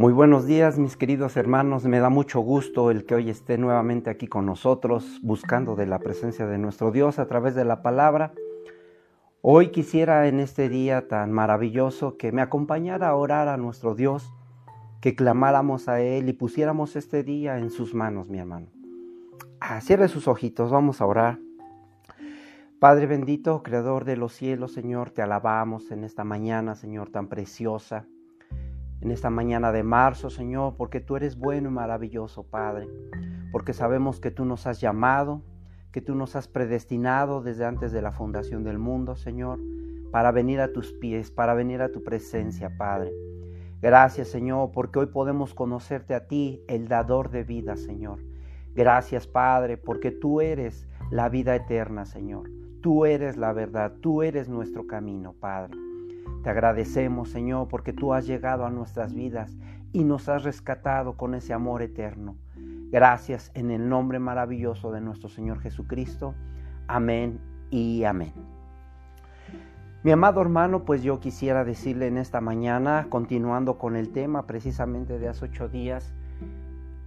Muy buenos días mis queridos hermanos, me da mucho gusto el que hoy esté nuevamente aquí con nosotros buscando de la presencia de nuestro Dios a través de la palabra. Hoy quisiera en este día tan maravilloso que me acompañara a orar a nuestro Dios, que clamáramos a Él y pusiéramos este día en sus manos, mi hermano. Ah, cierre sus ojitos, vamos a orar. Padre bendito, Creador de los cielos, Señor, te alabamos en esta mañana, Señor, tan preciosa en esta mañana de marzo, Señor, porque tú eres bueno y maravilloso, Padre, porque sabemos que tú nos has llamado, que tú nos has predestinado desde antes de la fundación del mundo, Señor, para venir a tus pies, para venir a tu presencia, Padre. Gracias, Señor, porque hoy podemos conocerte a ti, el dador de vida, Señor. Gracias, Padre, porque tú eres la vida eterna, Señor. Tú eres la verdad, tú eres nuestro camino, Padre. Te agradecemos, Señor, porque tú has llegado a nuestras vidas y nos has rescatado con ese amor eterno. Gracias en el nombre maravilloso de nuestro Señor Jesucristo. Amén y amén. Mi amado hermano, pues yo quisiera decirle en esta mañana, continuando con el tema precisamente de hace ocho días,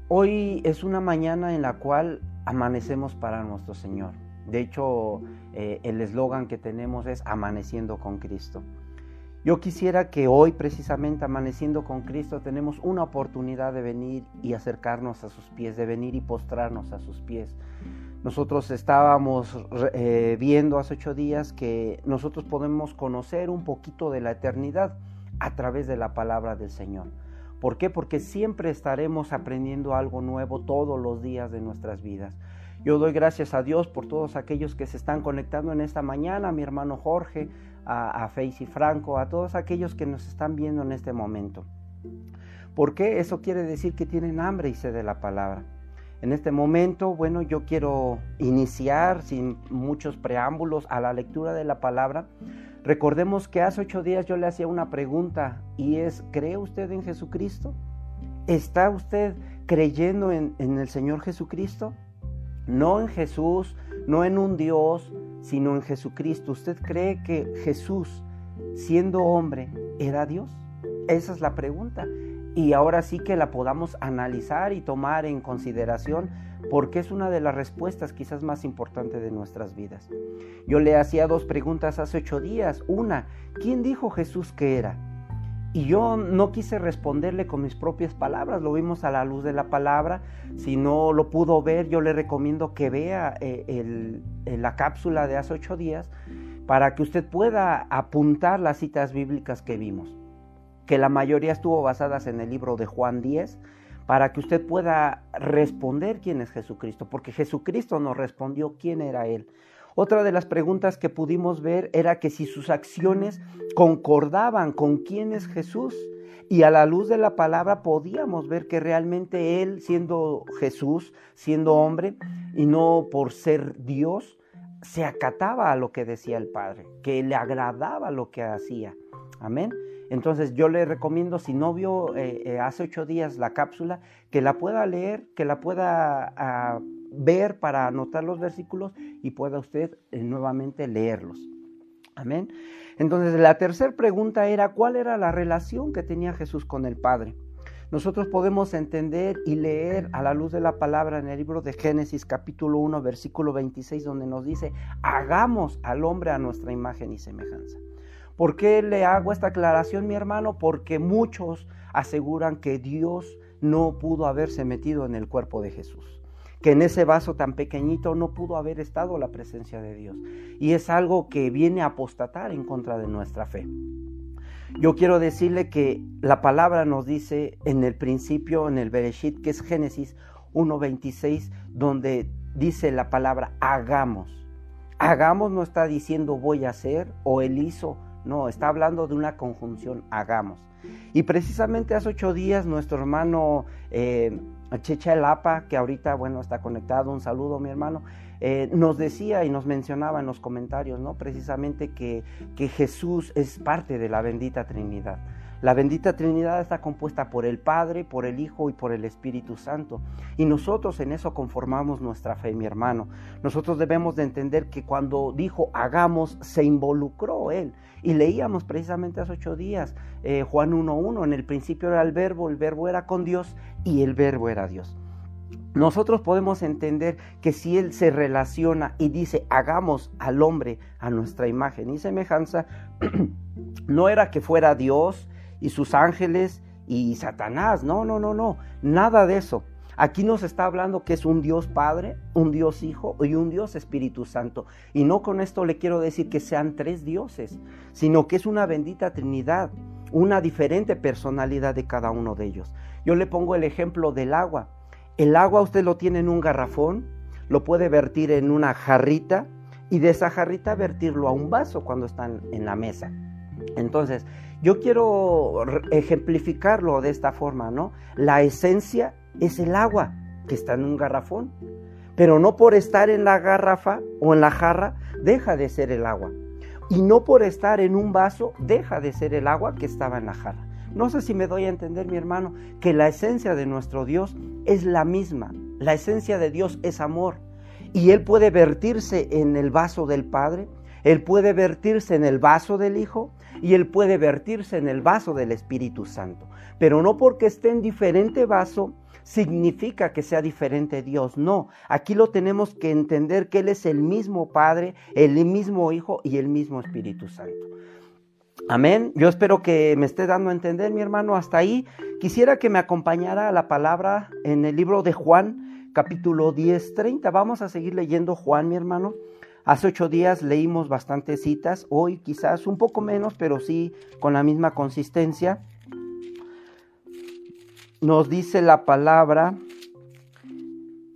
hoy es una mañana en la cual amanecemos para nuestro Señor. De hecho, eh, el eslogan que tenemos es amaneciendo con Cristo. Yo quisiera que hoy, precisamente amaneciendo con Cristo, tenemos una oportunidad de venir y acercarnos a sus pies, de venir y postrarnos a sus pies. Nosotros estábamos eh, viendo hace ocho días que nosotros podemos conocer un poquito de la eternidad a través de la palabra del Señor. ¿Por qué? Porque siempre estaremos aprendiendo algo nuevo todos los días de nuestras vidas. Yo doy gracias a Dios por todos aquellos que se están conectando en esta mañana, mi hermano Jorge, a, a y Franco, a todos aquellos que nos están viendo en este momento. ¿Por qué? Eso quiere decir que tienen hambre y sed de la palabra. En este momento, bueno, yo quiero iniciar sin muchos preámbulos a la lectura de la palabra. Recordemos que hace ocho días yo le hacía una pregunta y es, ¿cree usted en Jesucristo? ¿Está usted creyendo en, en el Señor Jesucristo? No en Jesús, no en un Dios, sino en Jesucristo. ¿Usted cree que Jesús, siendo hombre, era Dios? Esa es la pregunta. Y ahora sí que la podamos analizar y tomar en consideración porque es una de las respuestas quizás más importantes de nuestras vidas. Yo le hacía dos preguntas hace ocho días. Una, ¿quién dijo Jesús que era? Y yo no quise responderle con mis propias palabras, lo vimos a la luz de la palabra. Si no lo pudo ver, yo le recomiendo que vea eh, la cápsula de hace ocho días para que usted pueda apuntar las citas bíblicas que vimos, que la mayoría estuvo basadas en el libro de Juan 10, para que usted pueda responder quién es Jesucristo, porque Jesucristo nos respondió quién era Él. Otra de las preguntas que pudimos ver era que si sus acciones concordaban con quién es Jesús. Y a la luz de la palabra podíamos ver que realmente Él, siendo Jesús, siendo hombre, y no por ser Dios, se acataba a lo que decía el Padre, que le agradaba lo que hacía. Amén. Entonces yo le recomiendo, si no vio eh, eh, hace ocho días la cápsula, que la pueda leer, que la pueda ah, ver para anotar los versículos y pueda usted eh, nuevamente leerlos. Amén. Entonces la tercera pregunta era, ¿cuál era la relación que tenía Jesús con el Padre? Nosotros podemos entender y leer a la luz de la palabra en el libro de Génesis capítulo 1 versículo 26 donde nos dice, hagamos al hombre a nuestra imagen y semejanza. ¿Por qué le hago esta aclaración, mi hermano? Porque muchos aseguran que Dios no pudo haberse metido en el cuerpo de Jesús que en ese vaso tan pequeñito no pudo haber estado la presencia de Dios. Y es algo que viene a apostatar en contra de nuestra fe. Yo quiero decirle que la palabra nos dice en el principio, en el Bereshit, que es Génesis 1.26, donde dice la palabra hagamos. Hagamos no está diciendo voy a hacer o él hizo, no, está hablando de una conjunción, hagamos. Y precisamente hace ocho días nuestro hermano eh, Checha Elapa, que ahorita, bueno, está conectado, un saludo mi hermano, eh, nos decía y nos mencionaba en los comentarios, ¿no? Precisamente que, que Jesús es parte de la bendita Trinidad. La bendita Trinidad está compuesta por el Padre, por el Hijo y por el Espíritu Santo. Y nosotros en eso conformamos nuestra fe, mi hermano. Nosotros debemos de entender que cuando dijo hagamos, se involucró Él. Y leíamos precisamente hace ocho días eh, Juan 1.1, en el principio era el verbo, el verbo era con Dios y el verbo era Dios. Nosotros podemos entender que si Él se relaciona y dice, hagamos al hombre a nuestra imagen y semejanza, no era que fuera Dios y sus ángeles y Satanás, no, no, no, no, nada de eso. Aquí nos está hablando que es un Dios Padre, un Dios Hijo y un Dios Espíritu Santo. Y no con esto le quiero decir que sean tres dioses, sino que es una bendita Trinidad, una diferente personalidad de cada uno de ellos. Yo le pongo el ejemplo del agua. El agua usted lo tiene en un garrafón, lo puede vertir en una jarrita y de esa jarrita vertirlo a un vaso cuando están en la mesa. Entonces, yo quiero ejemplificarlo de esta forma, ¿no? La esencia es el agua que está en un garrafón, pero no por estar en la garrafa o en la jarra deja de ser el agua. Y no por estar en un vaso deja de ser el agua que estaba en la jarra. No sé si me doy a entender, mi hermano, que la esencia de nuestro Dios es la misma. La esencia de Dios es amor. Y Él puede vertirse en el vaso del Padre, Él puede vertirse en el vaso del Hijo y Él puede vertirse en el vaso del Espíritu Santo. Pero no porque esté en diferente vaso significa que sea diferente Dios. No, aquí lo tenemos que entender que Él es el mismo Padre, el mismo Hijo y el mismo Espíritu Santo. Amén. Yo espero que me esté dando a entender, mi hermano, hasta ahí. Quisiera que me acompañara a la palabra en el libro de Juan, capítulo 10, 30. Vamos a seguir leyendo Juan, mi hermano. Hace ocho días leímos bastantes citas, hoy quizás un poco menos, pero sí con la misma consistencia. Nos dice la palabra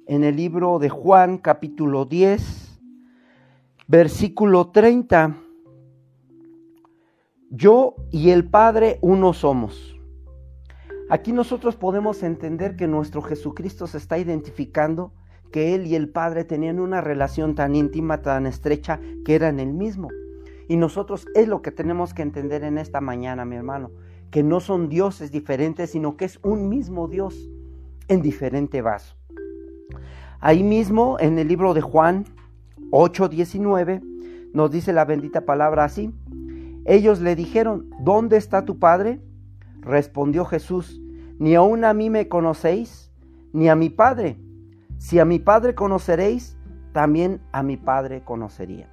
en el libro de Juan, capítulo 10, versículo 30. Yo y el Padre uno somos. Aquí nosotros podemos entender que nuestro Jesucristo se está identificando que Él y el Padre tenían una relación tan íntima, tan estrecha, que eran el mismo. Y nosotros es lo que tenemos que entender en esta mañana, mi hermano, que no son dioses diferentes, sino que es un mismo Dios en diferente vaso. Ahí mismo, en el libro de Juan 8:19, nos dice la bendita palabra así. Ellos le dijeron, ¿dónde está tu Padre? Respondió Jesús, ni aun a mí me conocéis, ni a mi Padre. Si a mi Padre conoceréis, también a mi Padre conocería.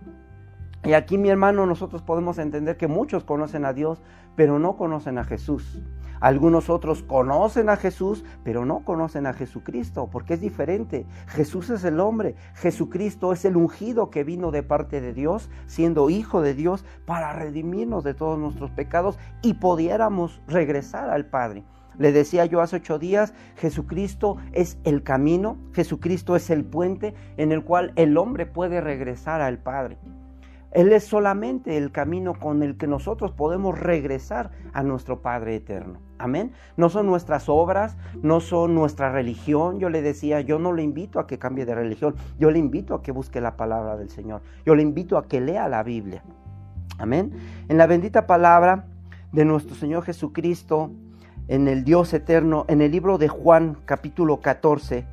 Y aquí, mi hermano, nosotros podemos entender que muchos conocen a Dios, pero no conocen a Jesús. Algunos otros conocen a Jesús, pero no conocen a Jesucristo, porque es diferente. Jesús es el hombre, Jesucristo es el ungido que vino de parte de Dios, siendo hijo de Dios, para redimirnos de todos nuestros pecados y pudiéramos regresar al Padre. Le decía yo hace ocho días, Jesucristo es el camino, Jesucristo es el puente en el cual el hombre puede regresar al Padre. Él es solamente el camino con el que nosotros podemos regresar a nuestro Padre eterno. Amén. No son nuestras obras, no son nuestra religión. Yo le decía, yo no le invito a que cambie de religión. Yo le invito a que busque la palabra del Señor. Yo le invito a que lea la Biblia. Amén. En la bendita palabra de nuestro Señor Jesucristo, en el Dios eterno, en el libro de Juan capítulo 14,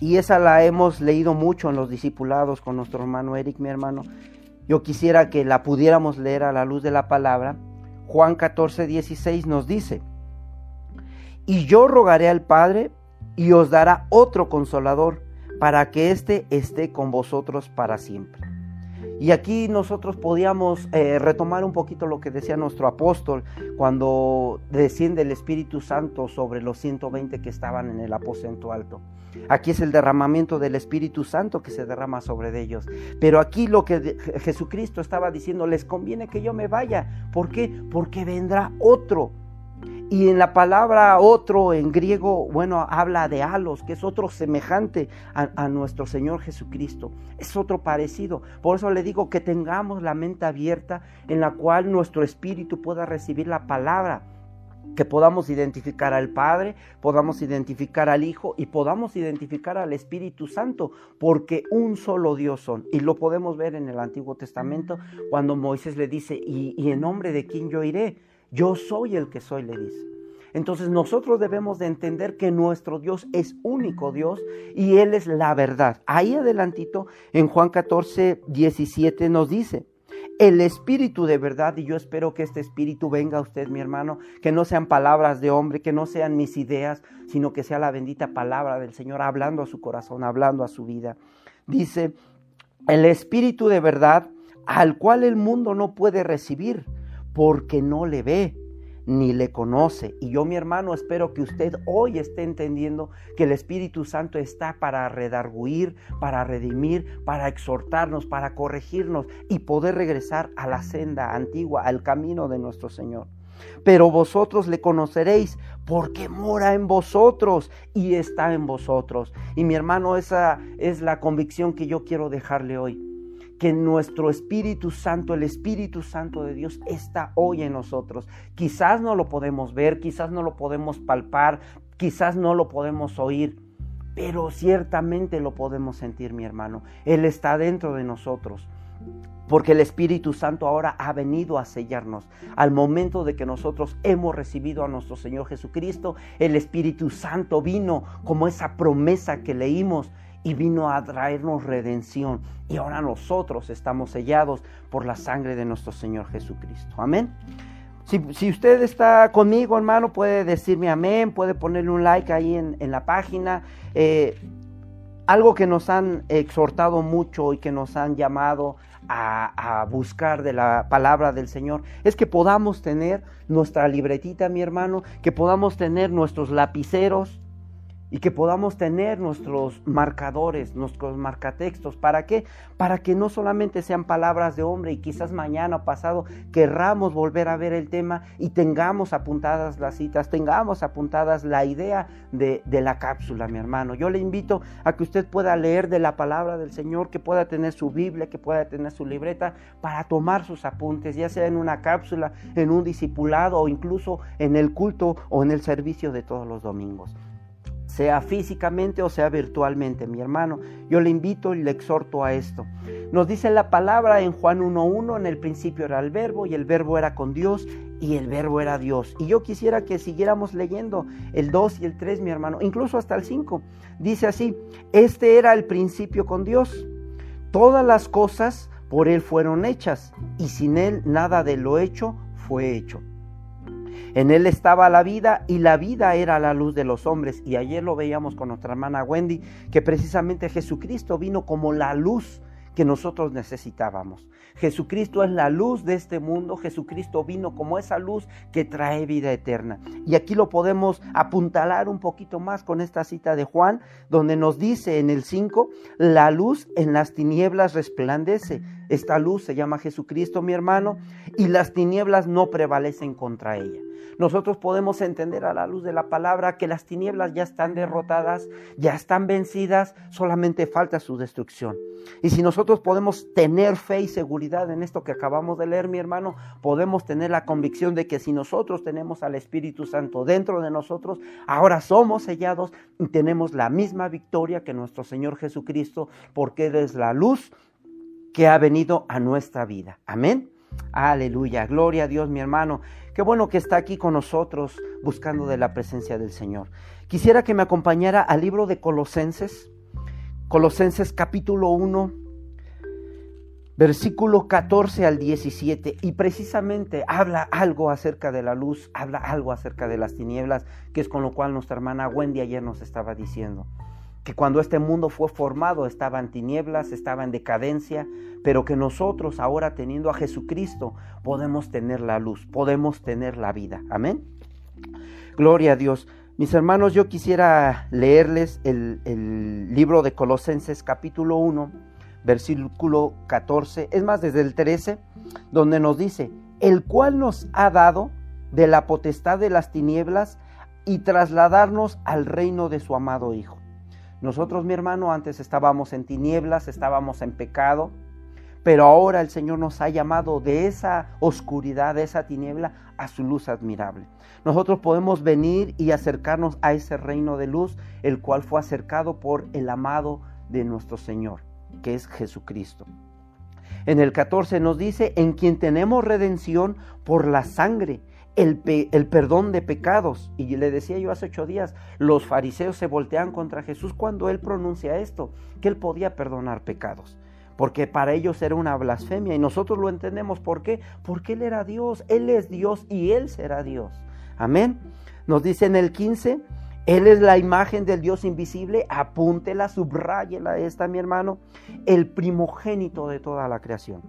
y esa la hemos leído mucho en los discipulados con nuestro hermano Eric, mi hermano. Yo quisiera que la pudiéramos leer a la luz de la palabra. Juan 14, 16 nos dice, y yo rogaré al Padre y os dará otro consolador para que éste esté con vosotros para siempre. Y aquí nosotros podíamos eh, retomar un poquito lo que decía nuestro apóstol cuando desciende el Espíritu Santo sobre los 120 que estaban en el aposento alto. Aquí es el derramamiento del Espíritu Santo que se derrama sobre ellos. Pero aquí lo que Jesucristo estaba diciendo, les conviene que yo me vaya. ¿Por qué? Porque vendrá otro. Y en la palabra otro en griego, bueno, habla de halos, que es otro semejante a, a, nuestro Señor Jesucristo. Es otro parecido. Por eso le digo que tengamos la mente abierta en la cual nuestro espíritu pueda recibir la palabra que podamos identificar al Padre, podamos identificar al Hijo y podamos identificar al Espíritu Santo, porque un solo Dios son. Y lo podemos ver en el Antiguo Testamento cuando Moisés le dice, ¿y, en nombre de quién yo iré? Yo soy el que soy, le dice. Entonces nosotros debemos de entender que nuestro Dios es único Dios y Él es la verdad. Ahí adelantito en Juan 14, 17 nos dice, el espíritu de verdad, y yo espero que este espíritu venga a usted, mi hermano, que no sean palabras de hombre, que no sean mis ideas, sino que sea la bendita palabra del Señor hablando a su corazón, hablando a su vida. Dice, el espíritu de verdad al cual el mundo no puede recibir porque no le ve ni le conoce. Y yo, mi hermano, espero que usted hoy esté entendiendo que el Espíritu Santo está para redarguir, para redimir, para exhortarnos, para corregirnos y poder regresar a la senda antigua, al camino de nuestro Señor. Pero vosotros le conoceréis porque mora en vosotros y está en vosotros. Y mi hermano, esa es la convicción que yo quiero dejarle hoy que nuestro Espíritu Santo, el Espíritu Santo de Dios está hoy en nosotros. Quizás no lo podemos ver, quizás no lo podemos palpar, quizás no lo podemos oír, pero ciertamente lo podemos sentir, mi hermano. Él está dentro de nosotros. Porque el Espíritu Santo ahora ha venido a sellarnos. Al momento de que nosotros hemos recibido a nuestro Señor Jesucristo, el Espíritu Santo vino como esa promesa que leímos y vino a traernos redención. Y ahora nosotros estamos sellados por la sangre de nuestro Señor Jesucristo. Amén. Si, usted está conmigo, hermano, puede decirme amén, puede ponerle un like ahí en, la página. Eh, algo que nos han exhortado mucho y que nos han llamado a, a, buscar de la palabra del Señor es que podamos tener nuestra libretita, mi hermano, que podamos tener nuestros lapiceros, y que podamos tener nuestros marcadores, nuestros marcatextos. ¿Para qué? Para que no solamente sean palabras de hombre y quizás mañana o pasado querramos volver a ver el tema y tengamos apuntadas las citas, tengamos apuntadas la idea de, de la cápsula, mi hermano. Yo le invito a que usted pueda leer de la palabra del Señor, que pueda tener su Biblia, que pueda tener su libreta para tomar sus apuntes, ya sea en una cápsula, en un discipulado o incluso en el culto o en el servicio de todos los domingos sea físicamente o sea virtualmente, mi hermano. Yo le invito y le exhorto a esto. Nos dice la palabra en Juan 1.1, en el principio era el verbo y el verbo era con Dios y el verbo era Dios. Y yo quisiera que siguiéramos leyendo el 2 y el 3, mi hermano, incluso hasta el 5. Dice así, este era el principio con Dios. Todas las cosas por Él fueron hechas y sin Él nada de lo hecho fue hecho. En él estaba la vida y la vida era la luz de los hombres. Y ayer lo veíamos con nuestra hermana Wendy, que precisamente Jesucristo vino como la luz que nosotros necesitábamos. Jesucristo es la luz de este mundo, Jesucristo vino como esa luz que trae vida eterna. Y aquí lo podemos apuntalar un poquito más con esta cita de Juan, donde nos dice en el 5, la luz en las tinieblas resplandece. Esta luz se llama Jesucristo, mi hermano, y las tinieblas no prevalecen contra ella. Nosotros podemos entender a la luz de la palabra que las tinieblas ya están derrotadas, ya están vencidas, solamente falta su destrucción. Y si nosotros podemos tener fe y seguridad en esto que acabamos de leer, mi hermano, podemos tener la convicción de que si nosotros tenemos al Espíritu Santo dentro de nosotros, ahora somos sellados y tenemos la misma victoria que nuestro Señor Jesucristo, porque Él es la luz que ha venido a nuestra vida. Amén. Aleluya. Gloria a Dios, mi hermano. Qué bueno que está aquí con nosotros buscando de la presencia del Señor. Quisiera que me acompañara al libro de Colosenses, Colosenses capítulo 1, versículo 14 al 17, y precisamente habla algo acerca de la luz, habla algo acerca de las tinieblas, que es con lo cual nuestra hermana Wendy ayer nos estaba diciendo que cuando este mundo fue formado estaba en tinieblas, estaba en decadencia, pero que nosotros ahora teniendo a Jesucristo podemos tener la luz, podemos tener la vida. Amén. Gloria a Dios. Mis hermanos, yo quisiera leerles el, libro de Colosenses capítulo 1, versículo 14, es más, desde el 13, donde nos dice, el cual nos ha dado de la potestad de las tinieblas y trasladarnos al reino de su amado Hijo nosotros, mi hermano, antes estábamos en tinieblas, estábamos en pecado, pero ahora el Señor nos ha llamado de esa oscuridad, de esa tiniebla, a su luz admirable. Nosotros podemos venir y acercarnos a ese reino de luz, el cual fue acercado por el amado de nuestro Señor, que es Jesucristo. En el 14 nos dice, en quien tenemos redención por la sangre, el, el, perdón de pecados. Y le decía yo hace ocho días, los fariseos se voltean contra Jesús cuando él pronuncia esto, que él podía perdonar pecados. Porque para ellos era una blasfemia y nosotros lo entendemos. ¿Por qué? Porque Él era Dios, Él es Dios y Él será Dios. Amén. Nos dice en el 15, Él es la imagen del Dios invisible, apúntela, subráyela esta mi hermano, el primogénito de toda la creación.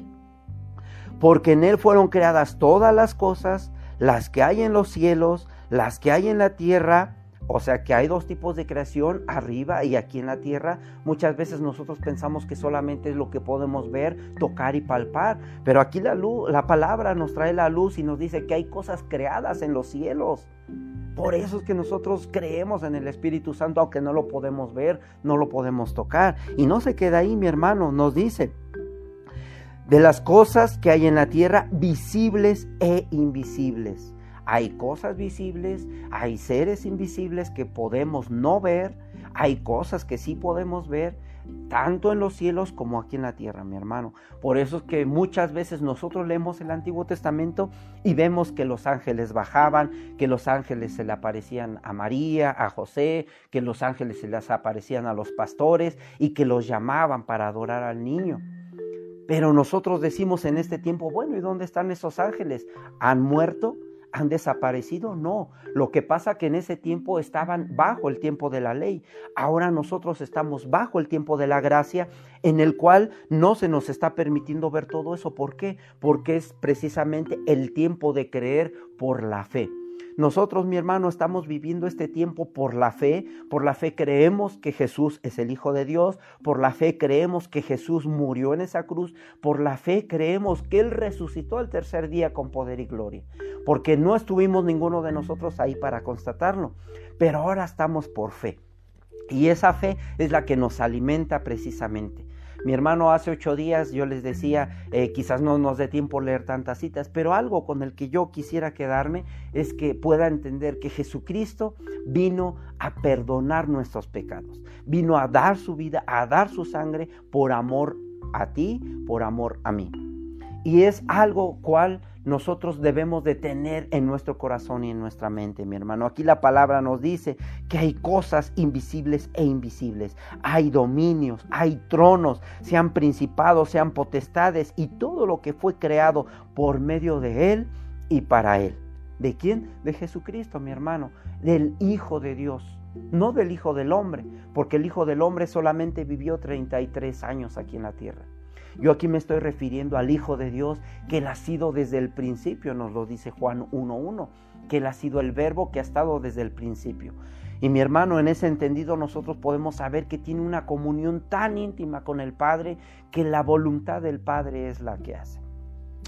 Porque en Él fueron creadas todas las cosas, las que hay en los cielos, las que hay en la tierra, o sea que hay dos tipos de creación, arriba y aquí en la tierra. Muchas veces nosotros pensamos que solamente es lo que podemos ver, tocar y palpar, pero aquí la luz, la palabra nos trae la luz y nos dice que hay cosas creadas en los cielos. Por eso es que nosotros creemos en el Espíritu Santo, aunque no lo podemos ver, no lo podemos tocar. Y no se queda ahí, mi hermano, nos dice, de las cosas que hay en la tierra, visibles e invisibles hay cosas visibles, hay seres invisibles que podemos no ver, hay cosas que sí podemos ver, tanto en los cielos como aquí en la tierra, mi hermano. Por eso es que muchas veces nosotros leemos el Antiguo Testamento y vemos que los ángeles bajaban, que los ángeles se le aparecían a María, a José, que los ángeles se les aparecían a los pastores y que los llamaban para adorar al niño. Pero nosotros decimos en este tiempo, bueno, ¿y dónde están esos ángeles? ¿Han muerto? han desaparecido, no. Lo que pasa que en ese tiempo estaban bajo el tiempo de la ley. Ahora nosotros estamos bajo el tiempo de la gracia en el cual no se nos está permitiendo ver todo eso. ¿Por qué? Porque es precisamente el tiempo de creer por la fe. Nosotros, mi hermano, estamos viviendo este tiempo por la fe. Por la fe creemos que Jesús es el Hijo de Dios. Por la fe creemos que Jesús murió en esa cruz. Por la fe creemos que Él resucitó el tercer día con poder y gloria. Porque no estuvimos ninguno de nosotros ahí para constatarlo. Pero ahora estamos por fe. Y esa fe es la que nos alimenta precisamente. Mi hermano hace ocho días yo les decía, eh, quizás no nos dé tiempo leer tantas citas, pero algo con el que yo quisiera quedarme es que pueda entender que Jesucristo vino a perdonar nuestros pecados, vino a dar su vida, a dar su sangre por amor a ti, por amor a mí. Y es algo cual nosotros debemos de tener en nuestro corazón y en nuestra mente, mi hermano. Aquí la palabra nos dice que hay cosas invisibles e invisibles. Hay dominios, hay tronos, sean principados, sean potestades y todo lo que fue creado por medio de Él y para Él. ¿De quién? De Jesucristo, mi hermano, del Hijo de Dios. No del Hijo del Hombre, porque el Hijo del Hombre solamente vivió 33 años aquí en la tierra. Yo aquí me estoy refiriendo al Hijo de Dios, que Él ha sido desde el principio, nos lo dice Juan 1.1, que Él ha sido el verbo que ha estado desde el principio. Y mi hermano, en ese entendido nosotros podemos saber que tiene una comunión tan íntima con el Padre que la voluntad del Padre es la que hace.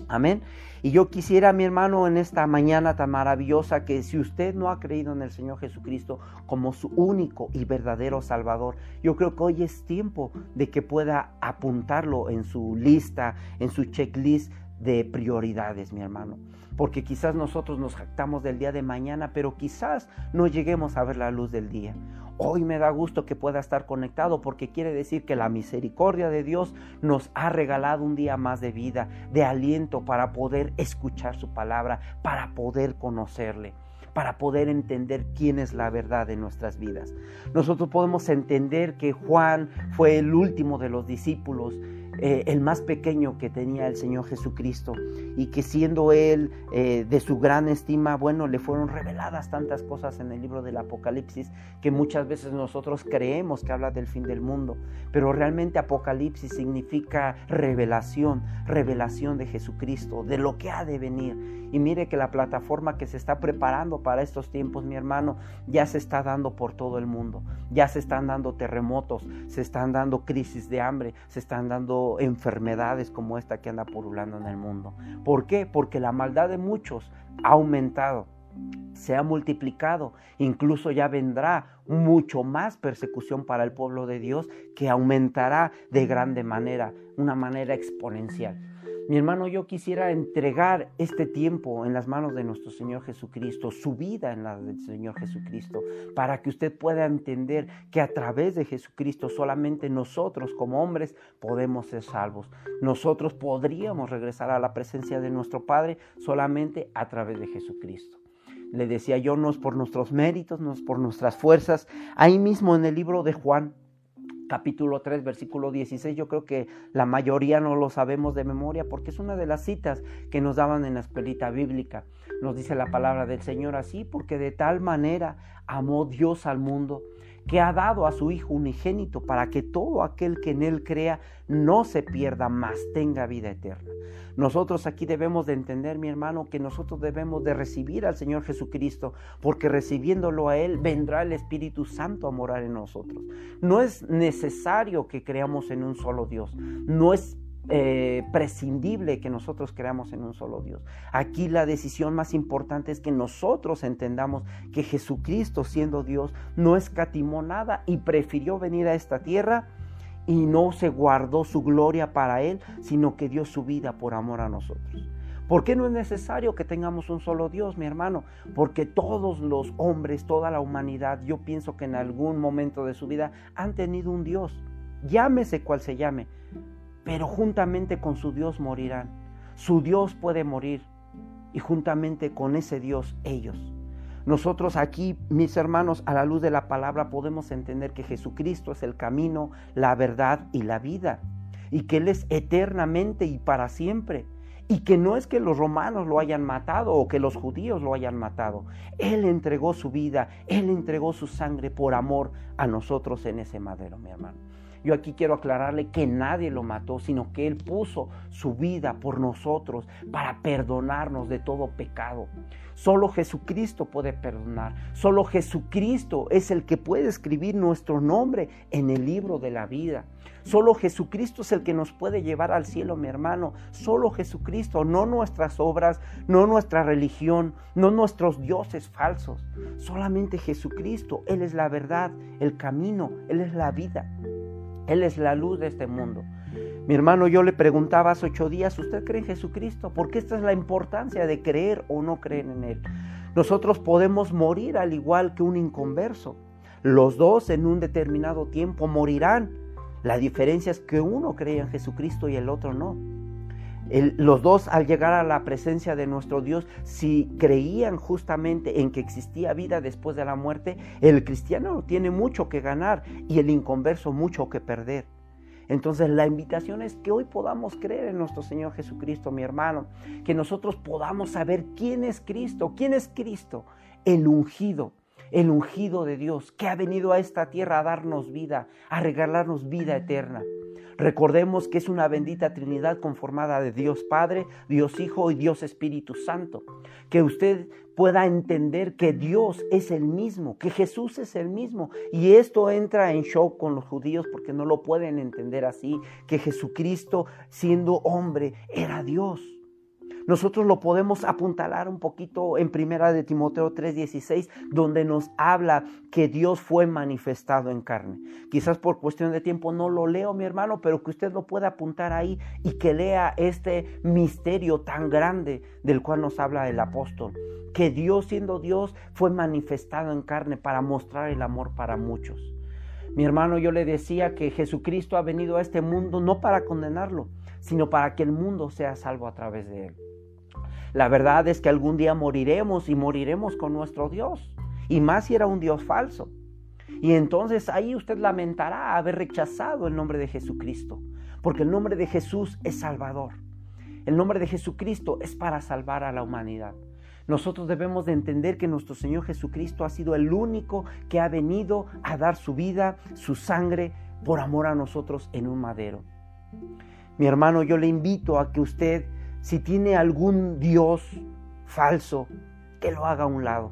Amén. Y yo quisiera, mi hermano, en esta mañana tan maravillosa, que si usted no ha creído en el Señor Jesucristo como su único y verdadero Salvador, yo creo que hoy es tiempo de que pueda apuntarlo en su lista, en su checklist de prioridades, mi hermano. Porque quizás nosotros nos jactamos del día de mañana, pero quizás no lleguemos a ver la luz del día. Hoy me da gusto que pueda estar conectado porque quiere decir que la misericordia de Dios nos ha regalado un día más de vida, de aliento para poder escuchar su palabra, para poder conocerle para poder entender quién es la verdad de nuestras vidas. Nosotros podemos entender que Juan fue el último de los discípulos eh, el más pequeño que tenía el Señor Jesucristo y que siendo él eh, de su gran estima, bueno, le fueron reveladas tantas cosas en el libro del Apocalipsis que muchas veces nosotros creemos que habla del fin del mundo, pero realmente Apocalipsis significa revelación, revelación de Jesucristo, de lo que ha de venir. Y mire que la plataforma que se está preparando para estos tiempos, mi hermano, ya se está dando por todo el mundo, ya se están dando terremotos, se están dando crisis de hambre, se están dando enfermedades como esta que anda pululando en el mundo. ¿Por qué? Porque la maldad de muchos ha aumentado, se ha multiplicado, incluso ya vendrá mucho más persecución para el pueblo de Dios que aumentará de grande manera, una manera exponencial. Mi hermano, yo quisiera entregar este tiempo en las manos de nuestro Señor Jesucristo, su vida en la del Señor Jesucristo, para que usted pueda entender que a través de Jesucristo solamente nosotros como hombres podemos ser salvos. Nosotros podríamos regresar a la presencia de nuestro Padre solamente a través de Jesucristo. Le decía yo, no es por nuestros méritos, no es por nuestras fuerzas. Ahí mismo en el libro de Juan, capítulo 3, versículo 16. Yo creo que la mayoría no lo sabemos de memoria porque es una de las citas que nos daban en la escuelita bíblica. Nos dice la palabra del Señor así, porque de tal manera amó Dios al mundo que ha dado a su Hijo unigénito para que todo aquel que en Él crea no se pierda, más tenga vida eterna. Nosotros aquí debemos de entender, mi hermano, que nosotros debemos de recibir al Señor Jesucristo, porque recibiéndolo a Él vendrá el Espíritu Santo a morar en nosotros. No es necesario que creamos en un solo Dios, no es eh, prescindible que nosotros creamos en un solo Dios. Aquí la decisión más importante es que nosotros entendamos que Jesucristo, siendo Dios, no escatimó nada y prefirió venir a esta tierra y no se guardó su gloria para Él, sino que dio su vida por amor a nosotros. ¿Por qué no es necesario que tengamos un solo Dios, mi hermano? Porque todos los hombres, toda la humanidad, yo pienso que en algún momento de su vida han tenido un Dios. Llámese cual se llame, pero juntamente con su Dios morirán. Su Dios puede morir y juntamente con ese Dios ellos. Nosotros aquí, mis hermanos, a la luz de la palabra podemos entender que Jesucristo es el camino, la verdad y la vida, y que Él es eternamente y para siempre, y que no es que los romanos lo hayan matado o que los judíos lo hayan matado. Él entregó su vida, Él entregó su sangre por amor a nosotros en ese madero, mi hermano. Yo aquí quiero aclararle que nadie lo mató, sino que Él puso su vida por nosotros para perdonarnos de todo pecado. Solo Jesucristo puede perdonar. Solo Jesucristo es el que puede escribir nuestro nombre en el libro de la vida. Solo Jesucristo es el que nos puede llevar al cielo, mi hermano. Solo Jesucristo, no nuestras obras, no nuestra religión, no nuestros dioses falsos. Solamente Jesucristo. Él es la verdad, el camino, Él es la vida. Él es la luz de este mundo. Mi hermano, yo le preguntaba hace ocho días, ¿usted cree en Jesucristo? Porque esta es la importancia de creer o no creer en Él. Nosotros podemos morir al igual que un inconverso. Los dos en un determinado tiempo morirán. La diferencia es que uno cree en Jesucristo y el otro no. Los dos al llegar a la presencia de nuestro Dios, si creían justamente en que existía vida después de la muerte, el cristiano tiene mucho que ganar y el inconverso mucho que perder. Entonces la invitación es que hoy podamos creer en nuestro Señor Jesucristo, mi hermano, que nosotros podamos saber quién es Cristo, quién es Cristo, el ungido, el ungido de Dios, que ha venido a esta tierra a darnos vida, a regalarnos vida eterna. Recordemos que es una bendita Trinidad conformada de Dios Padre, Dios Hijo y Dios Espíritu Santo. Que usted pueda entender que Dios es el mismo, que Jesús es el mismo. Y esto entra en shock con los judíos porque no lo pueden entender así, que Jesucristo siendo hombre era Dios. Nosotros lo podemos apuntalar un poquito en primera de Timoteo 3:16, donde nos habla que Dios fue manifestado en carne. Quizás por cuestión de tiempo no lo leo, mi hermano, pero que usted lo pueda apuntar ahí y que lea este misterio tan grande del cual nos habla el apóstol, que Dios siendo Dios fue manifestado en carne para mostrar el amor para muchos. Mi hermano, yo le decía que Jesucristo ha venido a este mundo no para condenarlo, sino para que el mundo sea salvo a través de él. La verdad es que algún día moriremos y moriremos con nuestro Dios. Y más si era un Dios falso. Y entonces ahí usted lamentará haber rechazado el nombre de Jesucristo. Porque el nombre de Jesús es Salvador. El nombre de Jesucristo es para salvar a la humanidad. Nosotros debemos de entender que nuestro Señor Jesucristo ha sido el único que ha venido a dar su vida, su sangre, por amor a nosotros en un madero. Mi hermano, yo le invito a que usted si tiene algún Dios falso, que lo haga a un lado.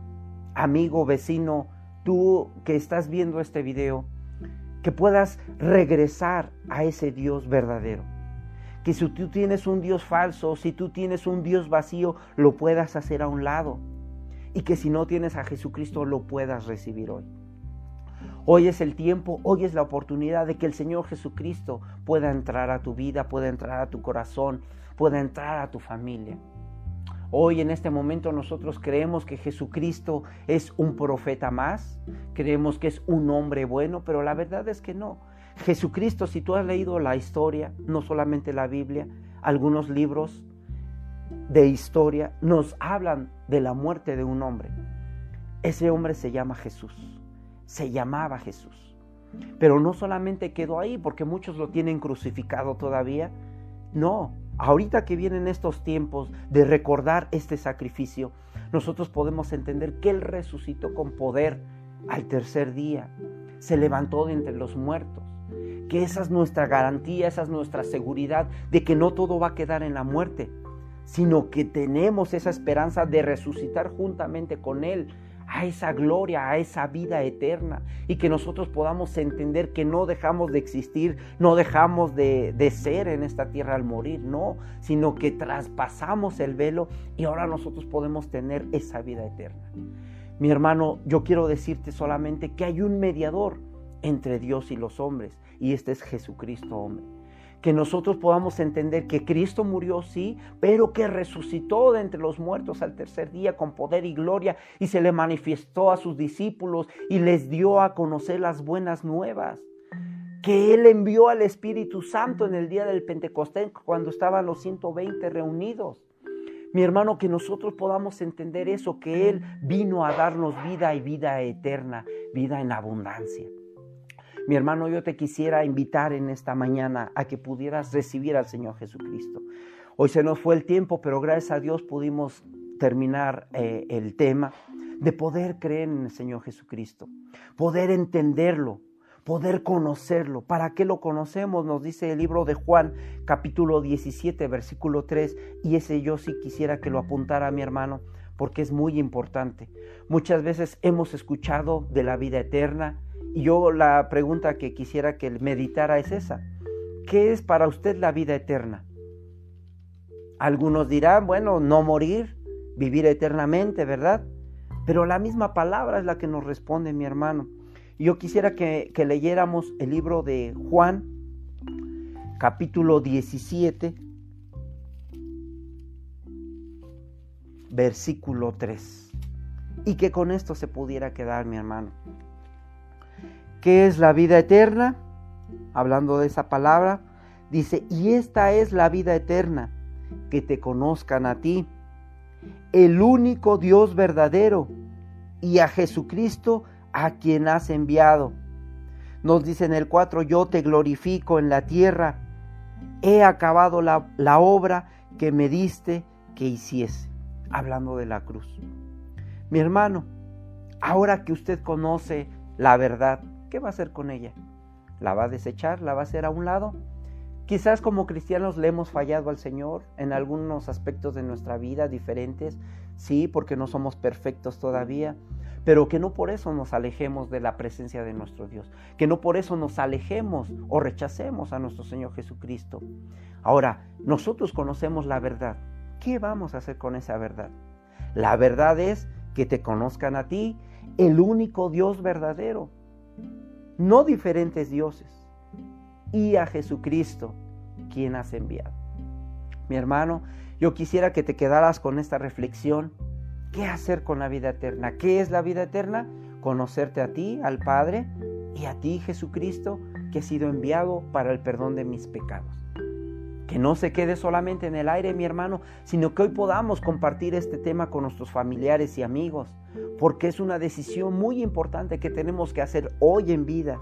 Amigo, vecino, tú que estás viendo este video, que puedas regresar a ese Dios verdadero. Que si tú tienes un Dios falso, si tú tienes un Dios vacío, lo puedas hacer a un lado. Y que si no tienes a Jesucristo, lo puedas recibir hoy. Hoy es el tiempo, hoy es la oportunidad de que el Señor Jesucristo pueda entrar a tu vida, pueda entrar a tu corazón, pueda entrar a tu familia. Hoy en este momento nosotros creemos que Jesucristo es un profeta más, creemos que es un hombre bueno, pero la verdad es que no. Jesucristo, si tú has leído la historia, no solamente la Biblia, algunos libros de historia nos hablan de la muerte de un hombre. Ese hombre se llama Jesús, se llamaba Jesús. Pero no solamente quedó ahí, porque muchos lo tienen crucificado todavía. No, ahorita que vienen estos tiempos de recordar este sacrificio, nosotros podemos entender que Él resucitó con poder al tercer día, se levantó de entre los muertos que esa es nuestra garantía, esa es nuestra seguridad de que no todo va a quedar en la muerte, sino que tenemos esa esperanza de resucitar juntamente con Él a esa gloria, a esa vida eterna y que nosotros podamos entender que no dejamos de existir, no dejamos de, de, ser en esta tierra al morir, no, sino que traspasamos el velo y ahora nosotros podemos tener esa vida eterna. Mi hermano, yo quiero decirte solamente que hay un mediador entre Dios y los hombres y este es Jesucristo, hombre. Que nosotros podamos entender que Cristo murió, sí, pero que resucitó de entre los muertos al tercer día con poder y gloria y se le manifestó a sus discípulos y les dio a conocer las buenas nuevas. Que Él envió al Espíritu Santo en el día del Pentecostés cuando estaban los 120 reunidos. Mi hermano, que nosotros podamos entender eso, que Él vino a darnos vida y vida eterna, vida en abundancia. Mi hermano, yo te quisiera invitar en esta mañana a que pudieras recibir al Señor Jesucristo. Hoy se nos fue el tiempo, pero gracias a Dios pudimos terminar eh, el tema de poder creer en el Señor Jesucristo, poder entenderlo, poder conocerlo. ¿Para qué lo conocemos? Nos dice el libro de Juan, capítulo 17, versículo 3, y ese yo sí quisiera que lo apuntara mi hermano, porque es muy importante. Muchas veces hemos escuchado de la vida eterna, yo la pregunta que quisiera que meditara es esa. ¿Qué es para usted la vida eterna? Algunos dirán, bueno, no morir, vivir eternamente, ¿verdad? Pero la misma palabra es la que nos responde mi hermano. Yo quisiera que, que leyéramos el libro de Juan, capítulo 17, versículo 3. Y que con esto se pudiera quedar mi hermano. ¿Qué es la vida eterna? Hablando de esa palabra, dice, y esta es la vida eterna, que te conozcan a ti, el único Dios verdadero, y a Jesucristo a quien has enviado. Nos dice en el 4, yo te glorifico en la tierra, he acabado la, la obra que me diste que hiciese, hablando de la cruz. Mi hermano, ahora que usted conoce la verdad, ¿qué va a hacer con ella? ¿La va a desechar? ¿La va a hacer a un lado? Quizás como cristianos le hemos fallado al Señor en algunos aspectos de nuestra vida diferentes, sí, porque no somos perfectos todavía, pero que no por eso nos alejemos de la presencia de nuestro Dios, que no por eso nos alejemos o rechacemos a nuestro Señor Jesucristo. Ahora, nosotros conocemos la verdad. ¿Qué vamos a hacer con esa verdad? La verdad es que te conozcan a ti, el único Dios verdadero, no diferentes dioses, y a Jesucristo, quien has enviado. Mi hermano, yo quisiera que te quedaras con esta reflexión. ¿Qué hacer con la vida eterna? ¿Qué es la vida eterna? Conocerte a ti, al Padre, y a ti, Jesucristo, que he sido enviado para el perdón de mis pecados. Que no se quede solamente en el aire, mi hermano, sino que hoy podamos compartir este tema con nuestros familiares y amigos, porque es una decisión muy importante que tenemos que hacer hoy en vida.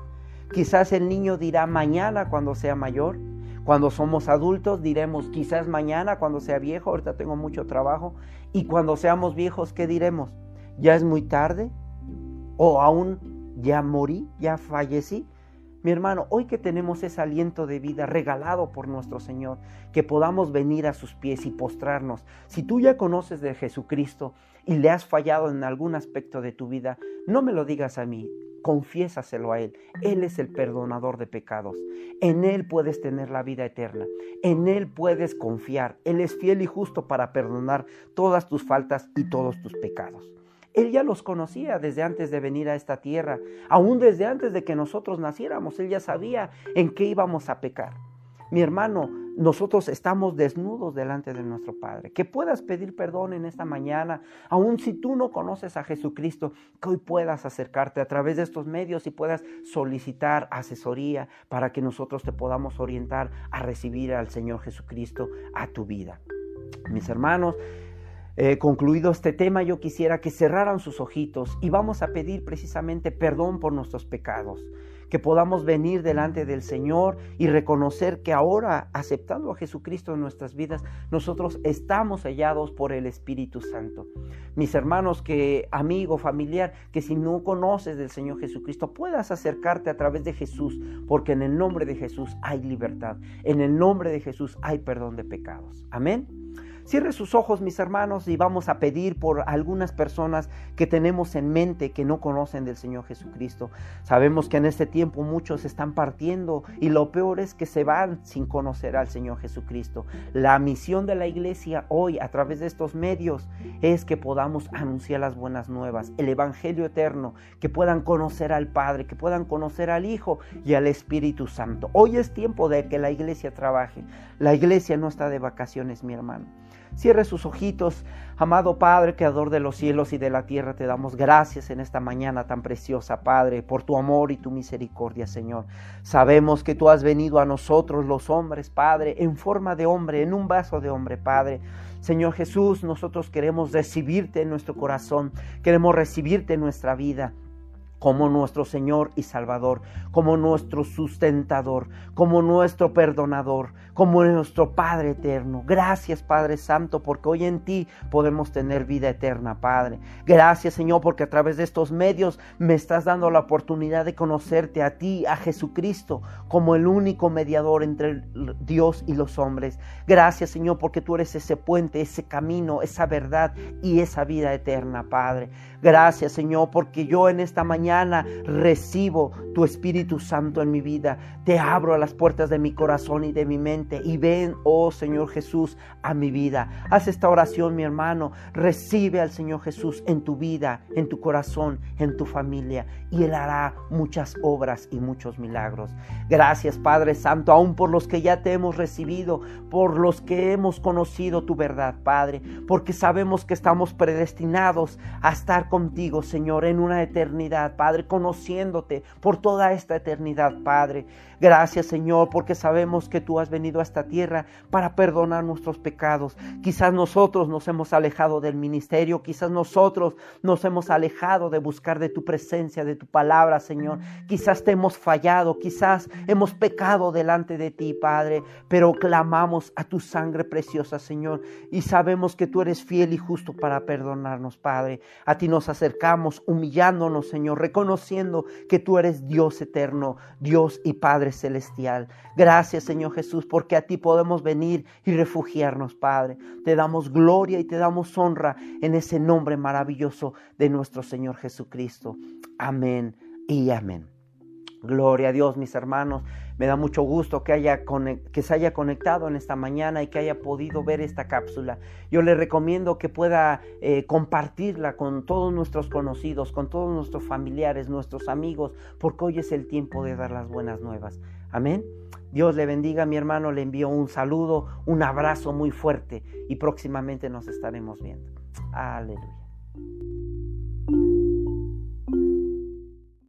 Quizás el niño dirá mañana cuando sea mayor, cuando somos adultos diremos quizás mañana cuando sea viejo, ahorita tengo mucho trabajo, y cuando seamos viejos, ¿qué diremos? ¿Ya es muy tarde? ¿O aún ya morí, ya fallecí? Mi hermano, hoy que tenemos ese aliento de vida regalado por nuestro Señor, que podamos venir a sus pies y postrarnos. Si tú ya conoces de Jesucristo y le has fallado en algún aspecto de tu vida, no me lo digas a mí, confiésaselo a Él. Él es el perdonador de pecados. En Él puedes tener la vida eterna. En Él puedes confiar. Él es fiel y justo para perdonar todas tus faltas y todos tus pecados. Él ya los conocía desde antes de venir a esta tierra, aún desde antes de que nosotros naciéramos. Él ya sabía en qué íbamos a pecar. Mi hermano, nosotros estamos desnudos delante de nuestro Padre. Que puedas pedir perdón en esta mañana, aun si tú no conoces a Jesucristo, que hoy puedas acercarte a través de estos medios y puedas solicitar asesoría para que nosotros te podamos orientar a recibir al Señor Jesucristo a tu vida. Mis hermanos, eh, concluido este tema, yo quisiera que cerraran sus ojitos y vamos a pedir precisamente perdón por nuestros pecados que podamos venir delante del Señor y reconocer que ahora, aceptando a Jesucristo en nuestras vidas, nosotros estamos sellados por el Espíritu Santo. Mis hermanos, que amigo, familiar, que si no conoces del Señor Jesucristo, puedas acercarte a través de Jesús, porque en el nombre de Jesús hay libertad, en el nombre de Jesús hay perdón de pecados. Amén. Cierre sus ojos, mis hermanos, y vamos a pedir por algunas personas que tenemos en mente que no conocen del Señor Jesucristo. Sabemos que en este tiempo muchos están partiendo y lo peor es que se van sin conocer al Señor Jesucristo. La misión de la iglesia hoy a través de estos medios es que podamos anunciar las buenas nuevas, el Evangelio eterno, que puedan conocer al Padre, que puedan conocer al Hijo y al Espíritu Santo. Hoy es tiempo de que la iglesia trabaje. La iglesia no está de vacaciones, mi hermano. Cierre sus ojitos. Amado Padre, Creador de los cielos y de la tierra, te damos gracias en esta mañana tan preciosa, Padre, por tu amor y tu misericordia, Señor. Sabemos que tú has venido a nosotros, los hombres, Padre, en forma de hombre, en un vaso de hombre, Padre. Señor Jesús, nosotros queremos recibirte en nuestro corazón, queremos recibirte en nuestra vida como nuestro Señor y Salvador, como nuestro sustentador, como nuestro perdonador, como nuestro Padre eterno. Gracias Padre Santo, porque hoy en ti podemos tener vida eterna, Padre. Gracias Señor, porque a través de estos medios me estás dando la oportunidad de conocerte a ti, a Jesucristo, como el único mediador entre Dios y los hombres. Gracias Señor, porque tú eres ese puente, ese camino, esa verdad y esa vida eterna, Padre. Gracias Señor, porque yo en esta mañana recibo tu Espíritu Santo en mi vida. Te abro a las puertas de mi corazón y de mi mente y ven, oh Señor Jesús, a mi vida. Haz esta oración, mi hermano. Recibe al Señor Jesús en tu vida, en tu corazón, en tu familia y Él hará muchas obras y muchos milagros. Gracias Padre Santo, aún por los que ya te hemos recibido, por los que hemos conocido tu verdad, Padre, porque sabemos que estamos predestinados a estar contigo, Señor, en una eternidad, Padre, conociéndote por toda esta eternidad, Padre. Gracias, Señor, porque sabemos que tú has venido a esta tierra para perdonar nuestros pecados. Quizás nosotros nos hemos alejado del ministerio, quizás nosotros nos hemos alejado de buscar de tu presencia, de tu palabra, Señor. Quizás te hemos fallado, quizás hemos pecado delante de ti, Padre, pero clamamos a tu sangre preciosa, Señor, y sabemos que tú eres fiel y justo para perdonarnos, Padre. A ti nos acercamos humillándonos, Señor, reconociendo que tú eres Dios eterno, Dios y Celestial. Gracias, Señor Jesús, porque a ti podemos venir y refugiarnos, Padre. Te damos gloria y te damos honra en ese nombre maravilloso de nuestro Señor Jesucristo. Amén y amén. Gloria a Dios, mis hermanos. Me da mucho gusto que, haya, que se haya conectado en esta mañana y que haya podido ver esta cápsula. Yo le recomiendo que pueda eh, compartirla con todos nuestros conocidos, con todos nuestros familiares, nuestros amigos, porque hoy es el tiempo de dar las buenas nuevas. Amén. Dios le bendiga, mi hermano. Le envío un saludo, un abrazo muy fuerte y próximamente nos estaremos viendo. Aleluya.